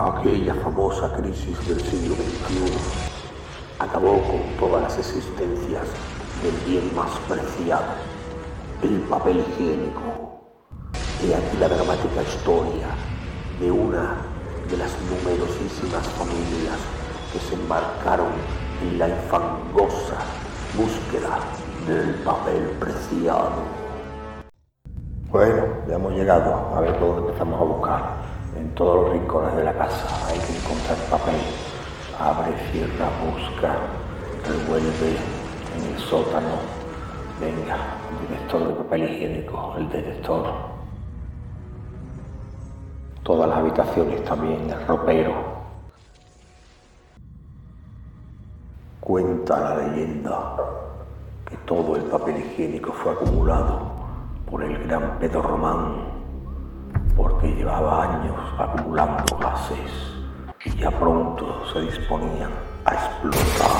Aquella famosa crisis del siglo XXI acabó con todas las existencias del bien más preciado, el papel higiénico. He aquí la dramática historia de una de las numerosísimas familias que se embarcaron en la infangosa búsqueda del papel preciado. Bueno, ya hemos llegado a ver dónde empezamos a buscar. En todos los rincones de la casa hay que encontrar papel. Abre, cierra, busca, revuelve en el sótano. Venga, el director de papel higiénico, el detector. Todas las habitaciones también, el ropero, Cuenta la leyenda que todo el papel higiénico fue acumulado por el gran Pedro Román, llevaba años acumulando gases y ya pronto se disponían a explotar.